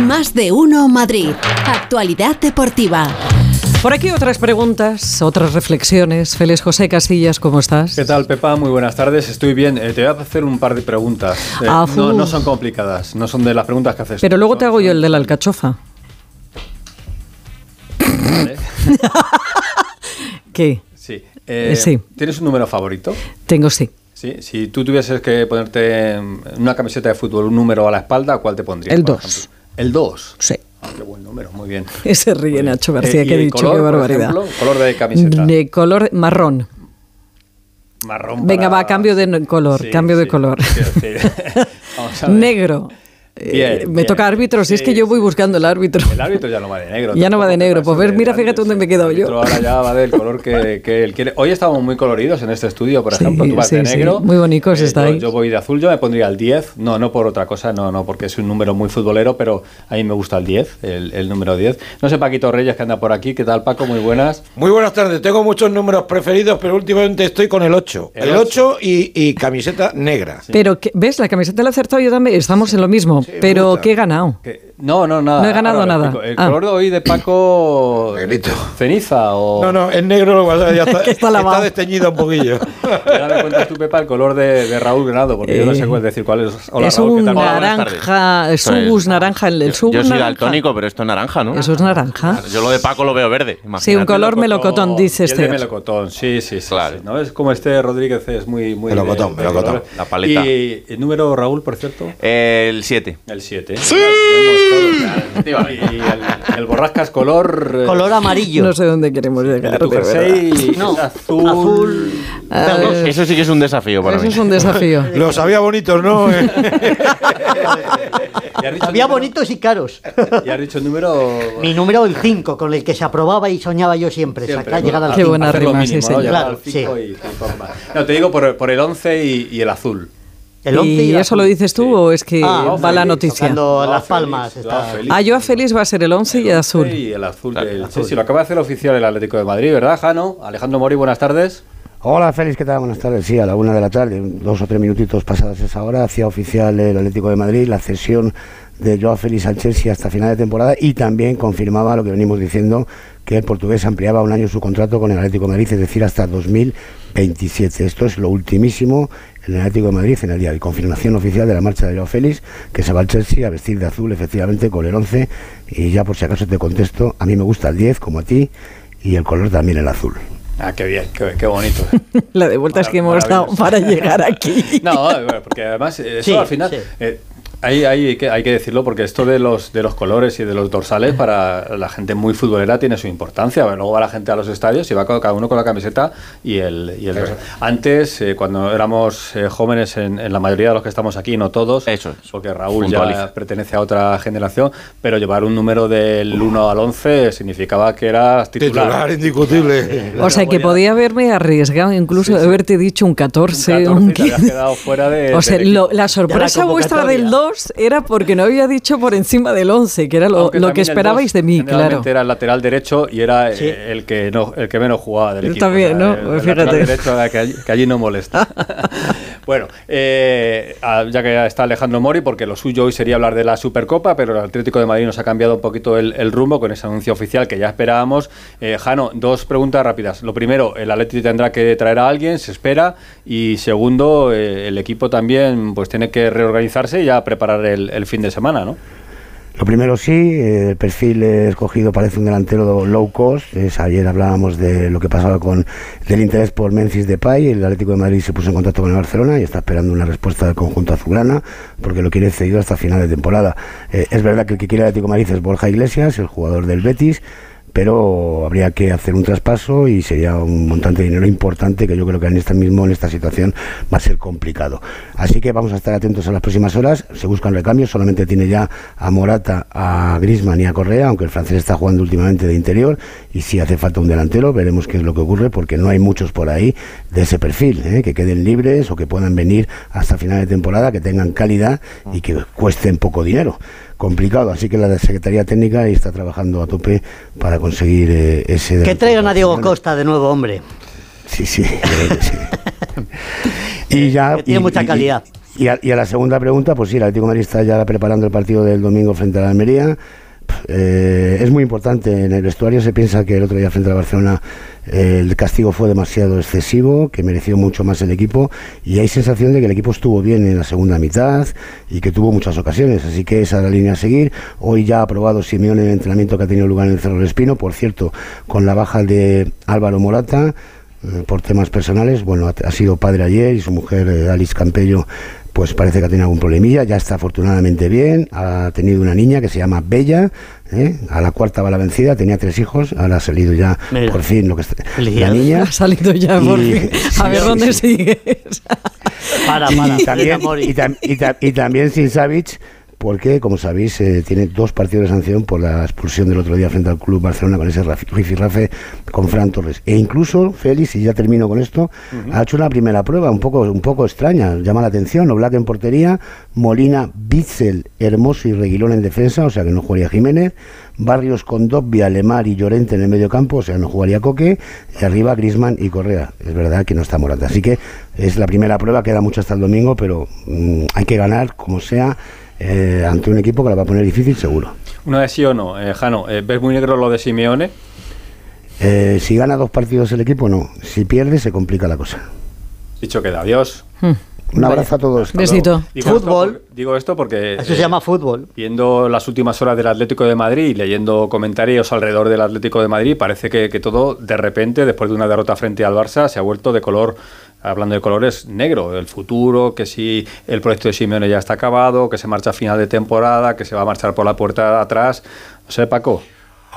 Más de uno Madrid. Actualidad deportiva. Por aquí otras preguntas, otras reflexiones. Félix José Casillas, ¿cómo estás? ¿Qué tal, Pepa? Muy buenas tardes. Estoy bien. Eh, te voy a hacer un par de preguntas. Eh, Ah, no, no son complicadas. No son de las preguntas que haces. Pero tú, luego te hago yo el de la alcachofa. Vale. ¿Qué? Sí. Eh, Sí. ¿Tienes un número favorito? Tengo sí. Sí. Si tú tuvieses que ponerte en una camiseta de fútbol un número a la espalda, ¿cuál te pondrías? El por dos. ejemplo? El 2. Sí. qué buen número. Muy bien. Ese ríe Nacho García, Eh, ¿y que he dicho, color, qué por barbaridad. ejemplo? color de camiseta. De color marrón. Marrón. Venga, para- va, cambio de color, Sí, cambio de color. sí, sí. Vamos a ver. Negro. Eh, Bien, me bien. toca árbitro, si es que Sí, yo voy sí. buscando el árbitro. El árbitro ya no va de negro. Ya no va de negro. Pues ver, mira, fíjate dónde me he quedado yo. Ahora ya va del color que, que él quiere. Hoy estamos muy coloridos en este estudio, por Sí, ejemplo. Tú vas sí, de sí. negro. Muy bonitos yo, estáis. yo voy de azul, yo me pondría el 10. No, no por otra cosa, no, no, porque es un número muy futbolero, pero a mí me gusta el 10, el, el número 10. No sé, Paquito Reyes, que anda por aquí. ¿Qué tal, Paco? Muy buenas. Muy buenas tardes. Tengo muchos números preferidos, pero últimamente estoy con el 8. El El, 8 y, y camiseta negra. Pero, ¿ves? La camiseta la he acertado yo también. Estamos en lo mismo. Pero, gusta. ¿qué he ganado? Que- no, no, nada. No he ganado Ahora nada. El Ah. color de hoy de Paco. Negrito. Ceniza o. No, no, es negro, lo es que ya está, está lavado. desteñido un poquillo. Y ahora me cuentas tú, Pepa, el color de, de Raúl Granado, porque yo no sé Eh, cuál decir cuál es. Hola, es Raúl, ¿qué un tal? Hola, buenas tardes. naranja, es- subus naranja. El, el subus Yo soy naranja. daltónico, pero esto es naranja, ¿no? Eso es naranja. Yo lo de Paco lo veo verde. Sí, un imagínate. color melocotón, dice de este. melocotón, sí, sí, sí. Claro. sí, ¿no? Es como este Rodríguez es muy... muy Melocotón, de- de melocotón. color. La paleta. Y el número, Raúl, por cierto, El 7. el 7. ¡Sí! Y el, el borrascas color... eh, Color amarillo. No sé dónde queremos el llegar. jersey No, es azul. azul. Eso sí que es un desafío para Eso mí. es un desafío. Los había bonitos, ¿no? Había el número- bonitos y caros. Y has dicho el número... Mi número el 5, con el que se aprobaba y soñaba yo siempre. Siempre, sacar, llegar al Qué 5. buena rima, mínimo, sí, ¿no? Claro, sí. y te digo por, por el 11 y, y el azul. El 11 ¿Y el eso lo azul. dices tú Sí. o es que Ah, va la Félix, noticia? tocando- Joao Las Félix, Palmas Joao está- Félix. Ah, yo a Félix va a ser el 11 y El azul. 11 Y el azul Claro, del el Sí, sí, lo acaba de hacer oficial el Atlético de Madrid, ¿verdad, Jano? Alejandro Mori, buenas tardes. Hola Félix, ¿qué tal? Buenas tardes. Sí, a la una de la tarde, dos o tres minutitos pasadas esa hora, hacía oficial el Atlético de Madrid la cesión de Joao Félix al Chelsea hasta final de temporada y también confirmaba lo que venimos diciendo, que el portugués ampliaba un año su contrato con el Atlético de Madrid, es decir, hasta 2027. Esto es lo ultimísimo en el Atlético de Madrid en el día de confirmación oficial de la marcha de Joao Félix, que se va al Chelsea a vestir de azul, efectivamente, con el 11. Y ya por si acaso te contesto, a mí me gusta el 10, como a ti, y el color también el azul. Ah, qué bien, qué, qué bonito. La de vueltas que hemos dado para llegar aquí. No, porque además eh, eso Sí, al final sí. eh, hay, hay, que, hay que decirlo porque esto de los, de los colores y de los dorsales para la gente muy futbolera tiene su importancia. Bueno, luego va la gente a los estadios y va cada uno con la camiseta y el, y el dorsal. Antes, eh, cuando éramos eh, jóvenes, en, en, la mayoría de los que estamos aquí, no todos, Eso es. porque Raúl ya pertenece a otra generación, pero llevar un número del 1 al 11 significaba que eras titular. Titular indiscutible. Eh, o sea, que podía haberme arriesgado incluso sí, sí. haberte dicho un 14, un 14, un 15. Te fuera de, o sea, lo, la sorpresa vuestra del 2 era porque no había dicho por encima del 11, que era lo, que esperabais de mí, claro. Era el lateral derecho y era eh, el, que no, el que menos jugaba del equipo. También, ¿no? El, el Fíjate. Lateral derecho que allí no molesta. bueno, eh, ah, ya que está Alejandro Mori, porque lo suyo hoy sería hablar de la Supercopa, pero el Atlético de Madrid nos ha cambiado un poquito el, rumbo con ese anuncio oficial que ya esperábamos. Eh, Jano, dos preguntas rápidas. Lo primero, el Atlético tendrá que traer a alguien, se espera, y segundo, eh, el equipo también pues tiene que reorganizarse y ya preparar el fin de semana, ¿no? Lo primero sí, eh, el perfil escogido parece un delantero low cost. Ayer hablábamos de lo que pasaba con del interés por Memphis Depay. El Atlético de Madrid se puso en contacto con el Barcelona y está esperando una respuesta del conjunto azulgrana porque lo quiere cedido hasta final de temporada. Eh, es verdad que el que quiere el Atlético de Madrid es Borja Iglesias, el jugador del Betis pero habría que hacer un traspaso y sería un montante de dinero importante que yo creo que en esta mismo en esta situación va a ser complicado. Así que vamos a estar atentos a las próximas horas. Se buscan recambios, solamente tiene ya a Morata, a Griezmann y a Correa, aunque el francés está jugando últimamente de interior y si hace falta un delantero, veremos qué es lo que ocurre porque no hay muchos por ahí de ese perfil, ¿eh? que queden libres o que puedan venir hasta final de temporada, que tengan calidad y que cuesten poco dinero complicado, así que la Secretaría Técnica está trabajando a tope para conseguir eh, ese... Que traigan a Diego Costa de nuevo, hombre. Sí, sí, creo que sí. y ya... Que tiene y- mucha calidad. Y a, y a la segunda pregunta, pues sí, el Atlético Madrid está ya preparando el partido del domingo frente a la Almería. Eh, es muy importante. En el vestuario se piensa que el otro día frente a Barcelona eh, el castigo fue demasiado excesivo, que mereció mucho más el equipo y hay sensación de que el equipo estuvo bien en la segunda mitad y que tuvo muchas ocasiones. Así que esa es la línea a seguir. Hoy ya ha aprobado Simeone el entrenamiento que ha tenido lugar en el Cerro del Espino. Por cierto, con la baja de Álvaro Morata por temas personales. Bueno, ha, ha sido padre ayer y su mujer, eh, Alice Campello, pues parece que ha tenido algún problemilla. Ya está afortunadamente bien. Ha tenido una niña que se llama Bella. ¿eh? A la cuarta va la vencida. Tenía tres hijos. Ahora ha salido ya Mira. por fin lo que está- la niña. Ha salido ya por Y- fin. sí, A ver sí, dónde sí. sigues. Para, para. Y también, y, tam- y tam- y también sin Savic, porque, como sabéis, eh, tiene dos partidos de sanción por la expulsión del otro día frente al Club Barcelona con ese raf- rifirrafe con Fran Torres. E incluso, Félix, y ya termino con esto, ha hecho una primera prueba un poco, un poco extraña, llama la atención. Oblak en portería, Molina, Bitzel, Hermoso y Reguilón en defensa, o sea que no jugaría Jiménez. Barrios con Dobbia, Lemar y Llorente en el medio campo, o sea, no jugaría Coque. Y arriba Grisman y Correa. Es verdad que no está Morata. Así que es la primera prueba, queda mucho hasta el domingo, pero mm, hay que ganar como sea eh, ante un equipo que la va a poner difícil seguro. Una de sí o no, eh, Jano, eh, ¿ves muy negro lo de Simeone? Eh, si gana dos partidos el equipo, no. Si pierde, se complica la cosa. Dicho queda, adiós. Un abrazo a todos. Besito. Digo Fútbol. Esto, digo esto porque... Eso se llama fútbol. Viendo las últimas horas del Atlético de Madrid y leyendo comentarios alrededor del Atlético de Madrid, parece que, que todo de repente, después de una derrota frente al Barça, se ha vuelto de color, hablando de colores, negro. El futuro, que si el proyecto de Simeone ya está acabado, que se marcha a final de temporada, que se va a marchar por la puerta de atrás. No sé, Paco.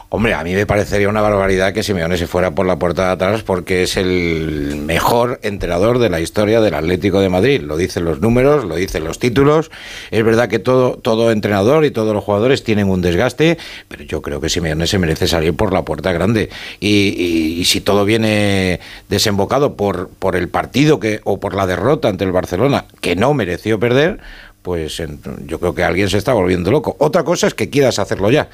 Hombre, a mí me parecería una barbaridad que Simeone se fuera por la puerta de atrás porque es el mejor entrenador de la historia del Atlético de Madrid. Lo dicen los números, lo dicen los títulos. Es verdad que todo, todo entrenador y todos los jugadores tienen un desgaste, pero yo creo que Simeone se merece salir por la puerta grande. Y, y- si todo viene desembocado por, por el partido que, o por la derrota ante el Barcelona, que no mereció perder, pues yo creo que alguien se está volviendo loco. Otra cosa es que quieras hacerlo ya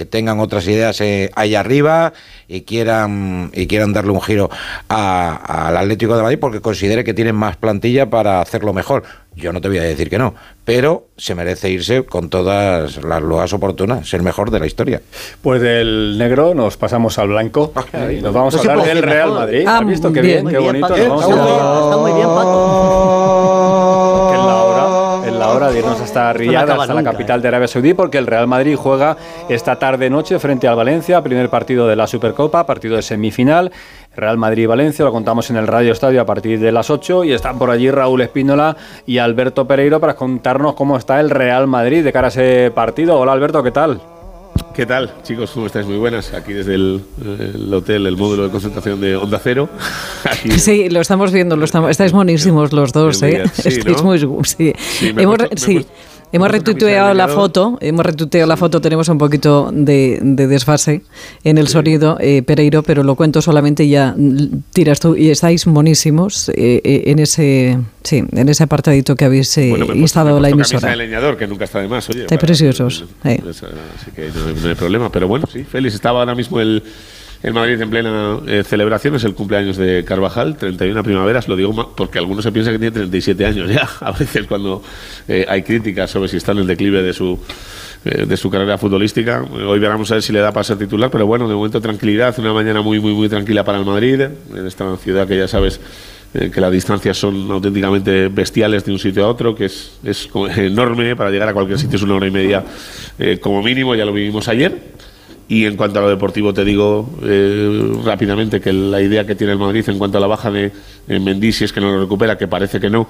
que tengan otras ideas eh, ahí arriba y quieran y quieran darle un giro a- al Atlético de Madrid porque considere que tienen más plantilla para hacerlo mejor. Yo no te voy a decir que no, pero se merece irse con todas las loas oportunas, ser mejor de la historia. Pues del negro nos pasamos al blanco y nos vamos No a hablar del Real. Madrid. Ah, ¿Has visto qué bien. qué bonito? Está muy bien, Paco. que es la hora, es la hora de irnos hasta no Riyadh, hasta la capital ¿eh? de Arabia Saudí, porque el Real Madrid juega esta tarde-noche frente al Valencia, primer partido de la Supercopa, partido de semifinal. Real Madrid-Valencia, lo contamos en el Radio Estadio a partir de las 8 y están por allí Raúl Espínola y Alberto Pereiro para contarnos cómo está el Real Madrid de cara a ese partido. Hola Alberto, ¿qué tal? ¿Qué tal, chicos? ¿Cómo estáis? Muy buenas. Aquí desde el, el hotel, el módulo de concentración de Onda Cero. Aquí- Sí, lo estamos viendo, lo estamos, estáis monísimos los dos, ¿eh? sí, estáis ¿no? muy... Sí, Sí, me he hemos, puesto- me he sí. puesto- Hemos retuiteado la foto, hemos retuiteado la foto, tenemos un poquito de, de desfase en el sonido, eh, Pereiro, pero lo cuento solamente y ya tiras tú y estáis monísimos eh, eh, en ese sí, en ese apartadito que habéis eh, Bueno, me he puesto- instalado me he la emisora. de leñador, que nunca está de más, oye. Estáis preciosos, eh. pues, así que no, hay- no hay problema. Pero bueno, sí, Félix, estaba ahora mismo el, el Madrid en plena eh, celebración, es el cumpleaños de Carvajal, 31 primaveras, lo digo porque algunos se piensan que tiene 37 años ya, a veces cuando eh, hay críticas sobre si está en el declive de su eh, de su carrera futbolística. Hoy veremos a ver si le da para ser titular, pero bueno, de momento tranquilidad, una mañana muy, muy, muy tranquila para el Madrid, en esta ciudad que ya sabes que las distancias son auténticamente bestiales de un sitio a otro, que es, es enorme, para llegar a cualquier sitio es una hora y media como mínimo, ya lo vivimos ayer. Y en cuanto a lo deportivo, te digo eh, rápidamente que la idea que tiene el Madrid en cuanto a la baja de Mendy, si es que no lo recupera, que parece que no,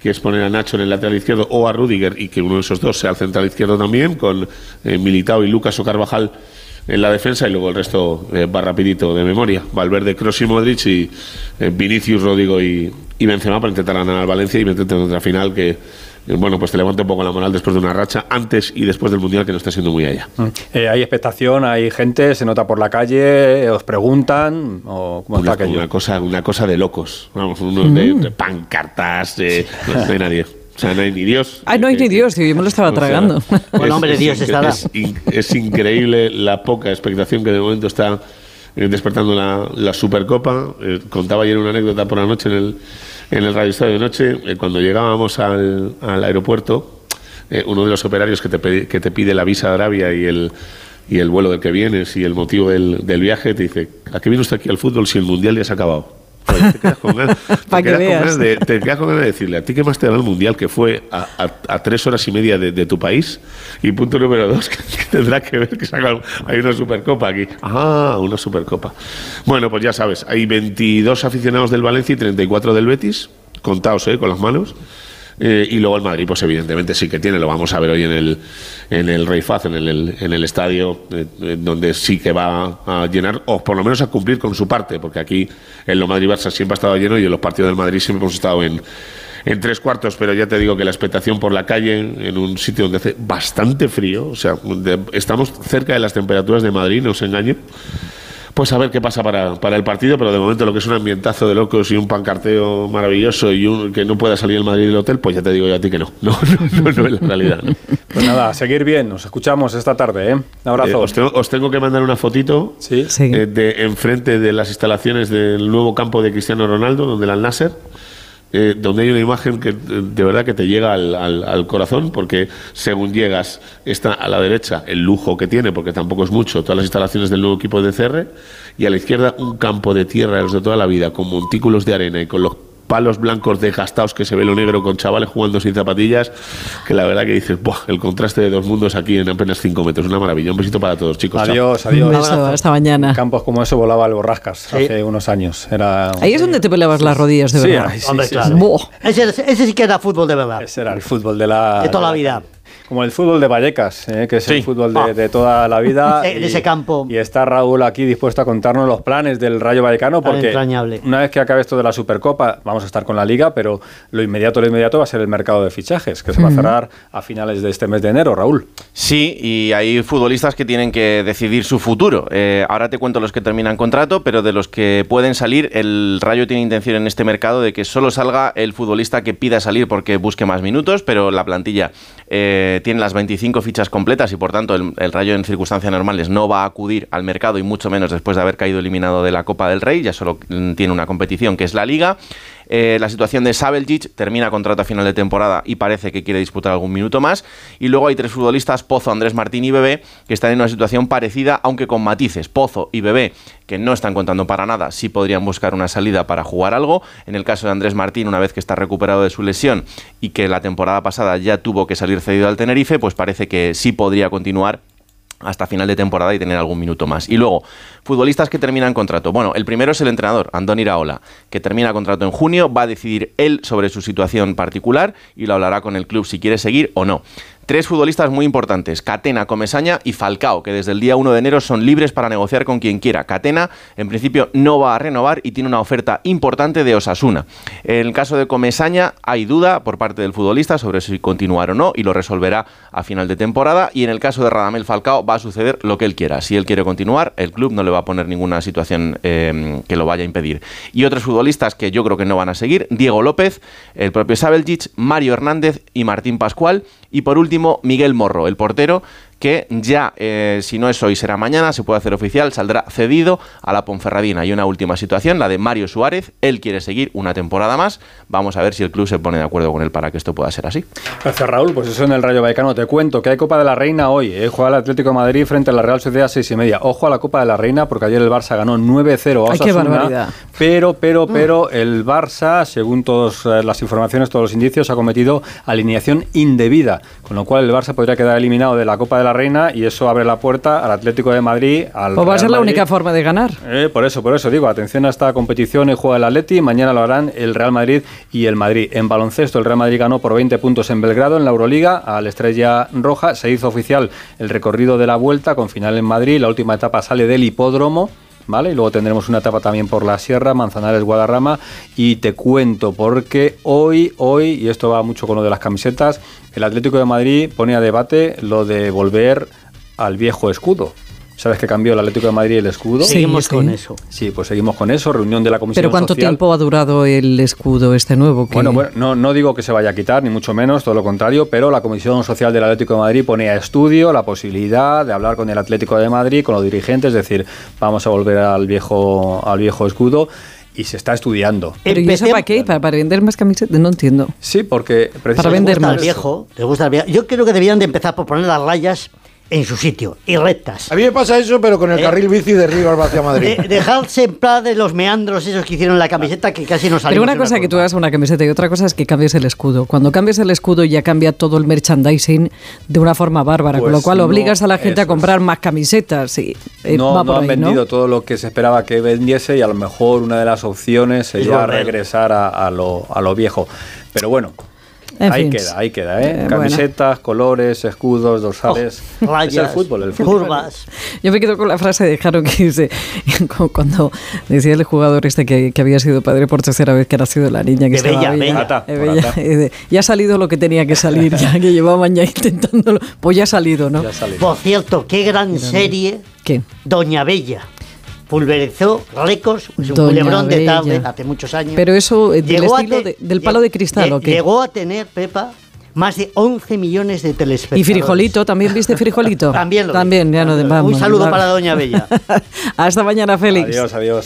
que es poner a Nacho en el lateral izquierdo o a Rudiger y que uno de esos dos sea el central izquierdo también, con eh, Militao y Lucas o Carvajal en la defensa y luego el resto eh, va rapidito de memoria. Valverde, Kroos y Modric y Vinicius, Rodrigo y, y Benzema para intentar ganar al Valencia y meterte en otra final que, bueno, pues te levanta un poco la moral después de una racha, antes y después del Mundial que no está siendo muy allá. Eh, hay expectación, hay gente, se nota por la calle, eh, os preguntan, o ¿cómo Una, está aquello? una cosa, una cosa de locos. Vamos, unos de, de pancartas, de- no, no hay nadie. O sea, no hay ni Dios. Ay, no hay ni Dios, tío, yo me lo estaba O sea, tragando. Bueno, hombre, Dios incre- estará. Es, es increíble la poca expectación que de momento está eh, despertando la, la Supercopa. Eh, contaba ayer una anécdota por la noche en el, en el Radio Estadio de Noche, eh, cuando llegábamos al, aeropuerto, eh, uno de los operarios que te, que te pide la visa de Arabia y el, y el vuelo del que vienes y el motivo del, del viaje, te dice, ¿a qué viene usted aquí al fútbol si el Mundial ya se ha acabado? Joder, te quedas con ganas, te Pa' que quedas con veas. ganas de, te quedas con ganas de decirle, ¿a ti qué más te da el Mundial que fue a, a- a tres horas y media de, de tu país? Y punto número dos, que, que tendrá que ver que saca- hay una Supercopa aquí. Ah, una Supercopa. Bueno, pues ya sabes, hay 22 aficionados del Valencia y 34 del Betis, contados ¿eh? con las manos. Eh, y luego el Madrid, pues evidentemente sí que tiene, lo vamos a ver hoy en el, en el Rey Faz, en el, en el estadio, eh, eh, donde sí que va a llenar, o por lo menos a cumplir con su parte, porque aquí en lo Madrid-Barça siempre ha estado lleno y en los partidos del Madrid siempre hemos estado en, en tres cuartos, pero ya te digo que la expectación por la calle, en un sitio donde hace bastante frío, o sea, de- estamos cerca de las temperaturas de Madrid, no os engaño. Pues a ver qué pasa para, para el partido, pero de momento lo que es un ambientazo de locos y un pancarteo maravilloso y un, que no pueda salir el Madrid del hotel, pues ya te digo yo a ti que no. No, no, no, no es la realidad. ¿no? Pues nada, a seguir bien. Nos escuchamos esta tarde, ¿eh? Un Eh, abrazo. os, tengo, os tengo que mandar una fotito Sí. Sí. eh, de enfrente de las instalaciones del nuevo campo de Cristiano Ronaldo, donde el Al Nasser, eh, donde hay una imagen que de verdad que te llega al, al- al corazón, porque según llegas está a la derecha el lujo que tiene, porque tampoco es mucho, todas las instalaciones del nuevo equipo de CR, y a la izquierda un campo de tierra de los de toda la vida, con montículos de arena y con los palos blancos desgastados que se ve lo negro con chavales jugando sin zapatillas, que la verdad que dices, Buah, el contraste de dos mundos aquí en apenas cinco metros, una maravilla. Un besito para todos, chicos. Chao. Adiós, Un adiós. beso, hasta mañana. En campos como eso volaba el Borrascas hace unos años. Era Ahí es donde te peleabas las rodillas, de Sí, verdad. ahí sí, Hombre, sí, claro. sí. Buah. Ese, ese sí que era fútbol de verdad. Ese era el fútbol de la De toda la vida. Como el fútbol de Vallecas, ¿eh? que es el fútbol de, Ah. de toda la vida. En ese campo. Y está Raúl aquí dispuesto a contarnos los planes del Rayo Vallecano, porque entrañable. una vez que acabe esto de la Supercopa, vamos a estar con la Liga, pero lo inmediato, lo inmediato va a ser el mercado de fichajes, que se va a cerrar a finales de este mes de enero, Raúl. Sí, y hay futbolistas que tienen que decidir su futuro. Eh, ahora te cuento los que terminan contrato, pero de los que pueden salir, el Rayo tiene intención en este mercado de que solo salga el futbolista que pida salir porque busque más minutos, pero la plantilla eh, tiene las 25 fichas completas y por tanto el, el Rayo en circunstancias normales no va a acudir al mercado y mucho menos después de haber caído eliminado de la Copa del Rey, ya solo mm, tiene una competición que es la Liga. Eh, la situación de Sabeljic termina contrato a final de temporada y parece que quiere disputar algún minuto más. Y luego hay tres futbolistas, Pozo, Andrés Martín y Bebé, que están en una situación parecida, aunque con matices. Pozo y Bebé, que no están contando para nada, sí podrían buscar una salida para jugar algo. En el caso de Andrés Martín, una vez que está recuperado de su lesión y que la temporada pasada ya tuvo que salir cedido al Tenerife, pues parece que sí podría continuar hasta final de temporada y tener algún minuto más. Y luego, futbolistas que terminan contrato. Bueno, el primero es el entrenador, Andoni Iraola, que termina contrato en junio, va a decidir él sobre su situación particular y lo hablará con el club si quiere seguir o no. Tres futbolistas muy importantes, Catena, Comesaña y Falcao, que desde el día 1 de enero son libres para negociar con quien quiera. Catena, en principio, no va a renovar y tiene una oferta importante de Osasuna. En el caso de Comesaña, hay duda por parte del futbolista sobre si continuar o no y lo resolverá a final de temporada. Y en el caso de Radamel Falcao, va a suceder lo que él quiera. Si él quiere continuar, el club no le va a poner ninguna situación eh, que lo vaya a impedir. Y otros futbolistas que yo creo que no van a seguir, Diego López, el propio Sabeljic, Mario Hernández y Martín Pascual. Y por último, Miguel Morro, el portero, que ya, eh, si no es hoy, será mañana, se puede hacer oficial, saldrá cedido a la Ponferradina. Y una última situación, la de Mario Suárez, él quiere seguir una temporada más. Vamos a ver si el club se pone de acuerdo con él para que esto pueda ser así. Gracias, Raúl. Pues eso en el Rayo Vallecano. Te cuento que hay Copa de la Reina hoy. ¿eh? Juega el Atlético de Madrid frente a la Real Sociedad a seis y media. Ojo a la Copa de la Reina porque ayer el Barça ganó 9-0 a Ay, qué Osasuna. barbaridad. Pero, pero, pero el Barça, según todas eh, las informaciones, todos los indicios, ha cometido alineación indebida. Con lo cual el Barça podría quedar eliminado de la Copa de la Reina y eso abre la puerta al Atlético de Madrid. Al Pues va a ser la Madrid. única forma de ganar. Eh, por eso, por eso digo, atención a esta competición. Hoy juega el Atleti, mañana lo harán el Real Madrid y el Madrid. En baloncesto, el Real Madrid ganó por 20 puntos en Belgrado, en la Euroliga, al Estrella Roja. Se hizo oficial el recorrido de la vuelta con final en Madrid. La última etapa sale del hipódromo. ¿Vale? Y luego tendremos una etapa también por la Sierra, Manzanares, Guadarrama. Y te cuento, porque hoy, hoy, y esto va mucho con lo de las camisetas, el Atlético de Madrid pone a debate lo de volver al viejo escudo. ¿Sabes que cambió el Atlético de Madrid el escudo? Seguimos sí. con eso. Sí, pues seguimos con eso, reunión de la Comisión Pero ¿cuánto Social. tiempo ha durado el escudo este nuevo? que- Bueno, bueno, no, no digo que se vaya a quitar, ni mucho menos, todo lo contrario, pero la Comisión Social del Atlético de Madrid pone a estudio la posibilidad de hablar con el Atlético de Madrid, con los dirigentes, es decir, vamos a volver al viejo, al viejo escudo. Y se está estudiando. Pero ¿y eso para qué? ¿Para, para vender más camisetas? No entiendo. Sí, porque Para precisamente- vender gusta el más. viejo, les gusta el viejo. Yo creo que deberían de empezar por poner las rayas en su sitio y rectas. A mí me pasa eso, pero con el Eh. carril bici de Rivas hacia Madrid. De- dejarse en plan de los meandros esos que hicieron la camiseta que casi no Pero salimos una cosa que tú hagas una camiseta y otra cosa es que cambies el escudo. Cuando cambias el escudo ya cambia todo el merchandising de una forma bárbara, con Pues lo cual no, obligas a la gente a comprar más camisetas. Y, eh, no, va no por han ahí, vendido ¿no? todo lo que se esperaba que vendiese y a lo mejor una de las opciones sería regresar a, a lo, a lo viejo. Pero bueno, En ahí fin. queda, ahí queda, ¿eh? Eh, bueno. Camisetas, colores, escudos, dorsales. Oh, rayas, es el fútbol, el fútbol. curvas. Yo me quedo con la frase de Jaro que dice, cu- cuando decía el jugador este que, que había sido padre por tercera vez, que era sido la niña que De estaba Bella, bella, Bella. Ata, eh, Bella, de, ya ha salido lo que tenía que salir, ya que llevaban ya intentándolo, pues ya ha salido, ¿no? Ya sale. Por cierto, qué gran serie ¿Qué? Doña Bella. Pulverizó récords, es un Doña culebrón de Bella. tarde hace muchos años. Pero eso, eh, del Llegó a estilo te- de- del palo de cristal, lle- ¿o qué? Llegó a tener, Pepa, más de 11 millones de Y telespectadores. Frijolito, ¿también viste Frijolito? También lo vi. También, ya no Un vamos. saludo vamos. para Doña Bella. Hasta mañana, Félix. Adiós, adiós.